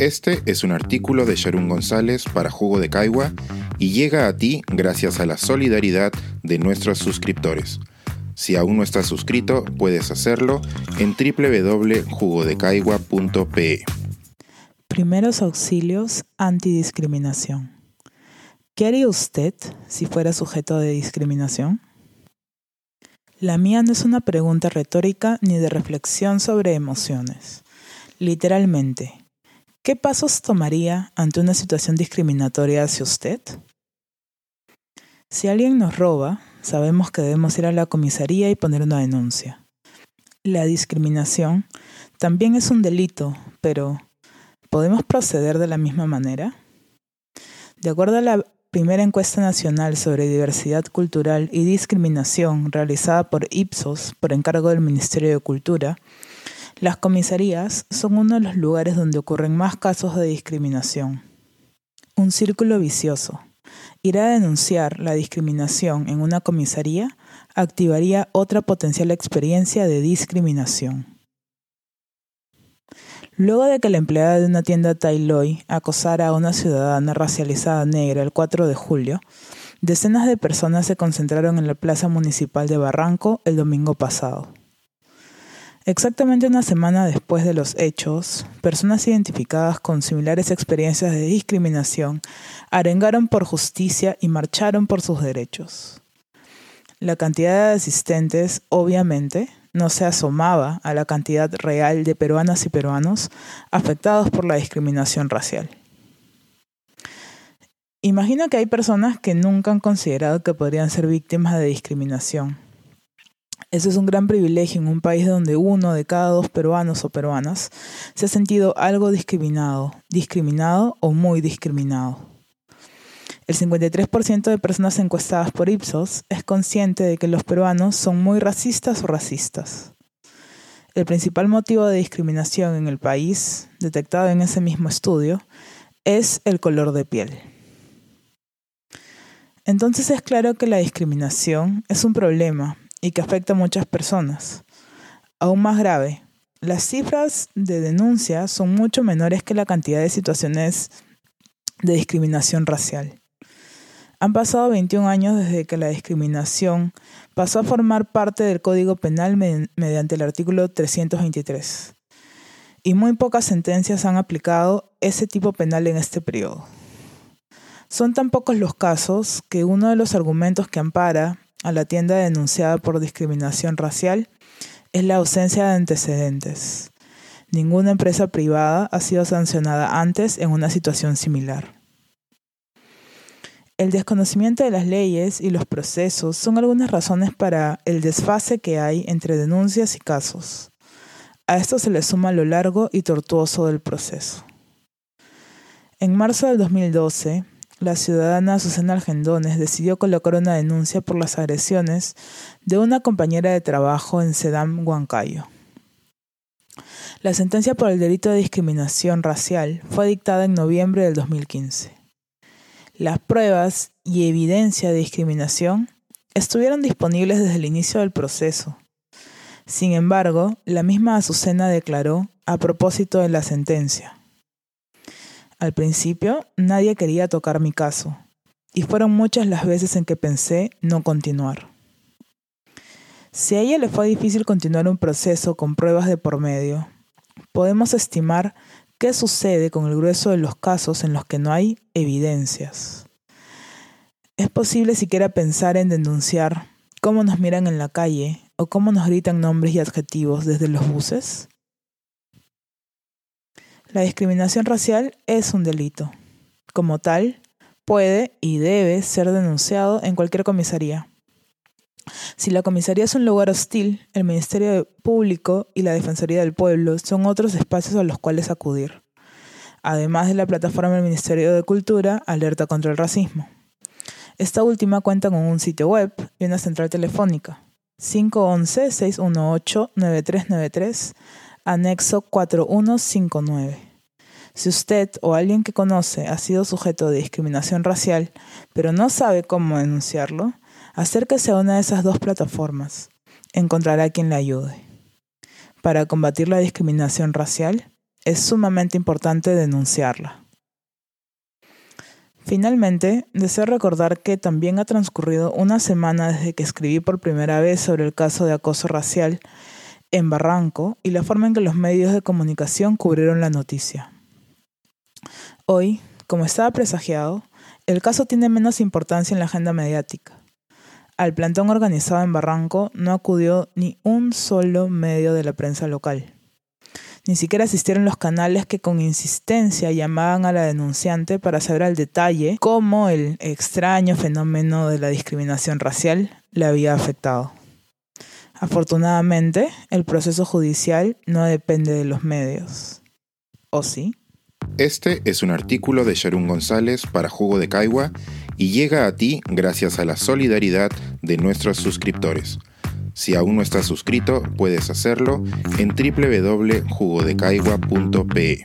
Este es un artículo de Sharon González para Jugo de Caigua y llega a ti gracias a la solidaridad de nuestros suscriptores. Si aún no estás suscrito, puedes hacerlo en www.jugodecaigua.pe. Primeros auxilios antidiscriminación. ¿Qué haría usted si fuera sujeto de discriminación? La mía no es una pregunta retórica ni de reflexión sobre emociones. Literalmente, ¿qué pasos tomaría ante una situación discriminatoria hacia usted? Si alguien nos roba, sabemos que debemos ir a la comisaría y poner una denuncia. La discriminación también es un delito, pero ¿podemos proceder de la misma manera? De acuerdo a la primera encuesta nacional sobre diversidad cultural y discriminación realizada por Ipsos por encargo del Ministerio de Cultura, las comisarías son uno de los lugares donde ocurren más casos de discriminación. Un círculo vicioso. Ir a denunciar la discriminación en una comisaría activaría otra potencial experiencia de discriminación. Luego de que la empleada de una tienda Tailoy acosara a una ciudadana racializada negra el 4 de julio, decenas de personas se concentraron en la plaza municipal de Barranco el domingo pasado. Exactamente una semana después de los hechos, personas identificadas con similares experiencias de discriminación arengaron por justicia y marcharon por sus derechos. La cantidad de asistentes, obviamente, no se asomaba a la cantidad real de peruanas y peruanos afectados por la discriminación racial. Imagino que hay personas que nunca han considerado que podrían ser víctimas de discriminación. Eso es un gran privilegio en un país donde uno de cada dos peruanos o peruanas se ha sentido algo discriminado, discriminado o muy discriminado. El 53% de personas encuestadas por Ipsos es consciente de que los peruanos son muy racistas o racistas. El principal motivo de discriminación en el país, detectado en ese mismo estudio, es el color de piel. Entonces es claro que la discriminación es un problema y que afecta a muchas personas. Aún más grave, las cifras de denuncia son mucho menores que la cantidad de situaciones de discriminación racial. Han pasado 21 años desde que la discriminación pasó a formar parte del Código Penal mediante el artículo 323. Y muy pocas sentencias han aplicado ese tipo penal en este periodo. Son tan pocos los casos que uno de los argumentos que ampara a la tienda denunciada por discriminación racial es la ausencia de antecedentes. Ninguna empresa privada ha sido sancionada antes en una situación similar. El desconocimiento de las leyes y los procesos son algunas razones para el desfase que hay entre denuncias y casos. A esto se le suma lo largo y tortuoso del proceso. En marzo del 2012, la ciudadana Susana Argendones decidió colocar una denuncia por las agresiones de una compañera de trabajo en Sedam, Huancayo. La sentencia por el delito de discriminación racial fue dictada en noviembre del 2015. Las pruebas y evidencia de discriminación estuvieron disponibles desde el inicio del proceso. Sin embargo, la misma Azucena declaró a propósito de la sentencia. Al principio, nadie quería tocar mi caso, y fueron muchas las veces en que pensé no continuar. Si a ella le fue difícil continuar un proceso con pruebas de por medio, podemos estimar ¿Qué sucede con el grueso de los casos en los que no hay evidencias? ¿Es posible siquiera pensar en denunciar cómo nos miran en la calle o cómo nos gritan nombres y adjetivos desde los buses? La discriminación racial es un delito. Como tal, puede y debe ser denunciado en cualquier comisaría. Si la comisaría es un lugar hostil, el Ministerio Público y la Defensoría del Pueblo son otros espacios a los cuales acudir, además de la plataforma del Ministerio de Cultura Alerta contra el Racismo. Esta última cuenta con un sitio web y una central telefónica, 511-618-9393, anexo 4159. Si usted o alguien que conoce ha sido sujeto de discriminación racial, pero no sabe cómo denunciarlo, Acérquese a una de esas dos plataformas. Encontrará quien le ayude. Para combatir la discriminación racial, es sumamente importante denunciarla. Finalmente, deseo recordar que también ha transcurrido una semana desde que escribí por primera vez sobre el caso de acoso racial en Barranco y la forma en que los medios de comunicación cubrieron la noticia. Hoy, como estaba presagiado, el caso tiene menos importancia en la agenda mediática. Al plantón organizado en Barranco no acudió ni un solo medio de la prensa local. Ni siquiera asistieron los canales que con insistencia llamaban a la denunciante para saber al detalle cómo el extraño fenómeno de la discriminación racial le había afectado. Afortunadamente, el proceso judicial no depende de los medios. ¿O sí? Este es un artículo de Sharon González para Jugo de Caigua y llega a ti gracias a la solidaridad de nuestros suscriptores. Si aún no estás suscrito, puedes hacerlo en www.jugodecaigua.pe.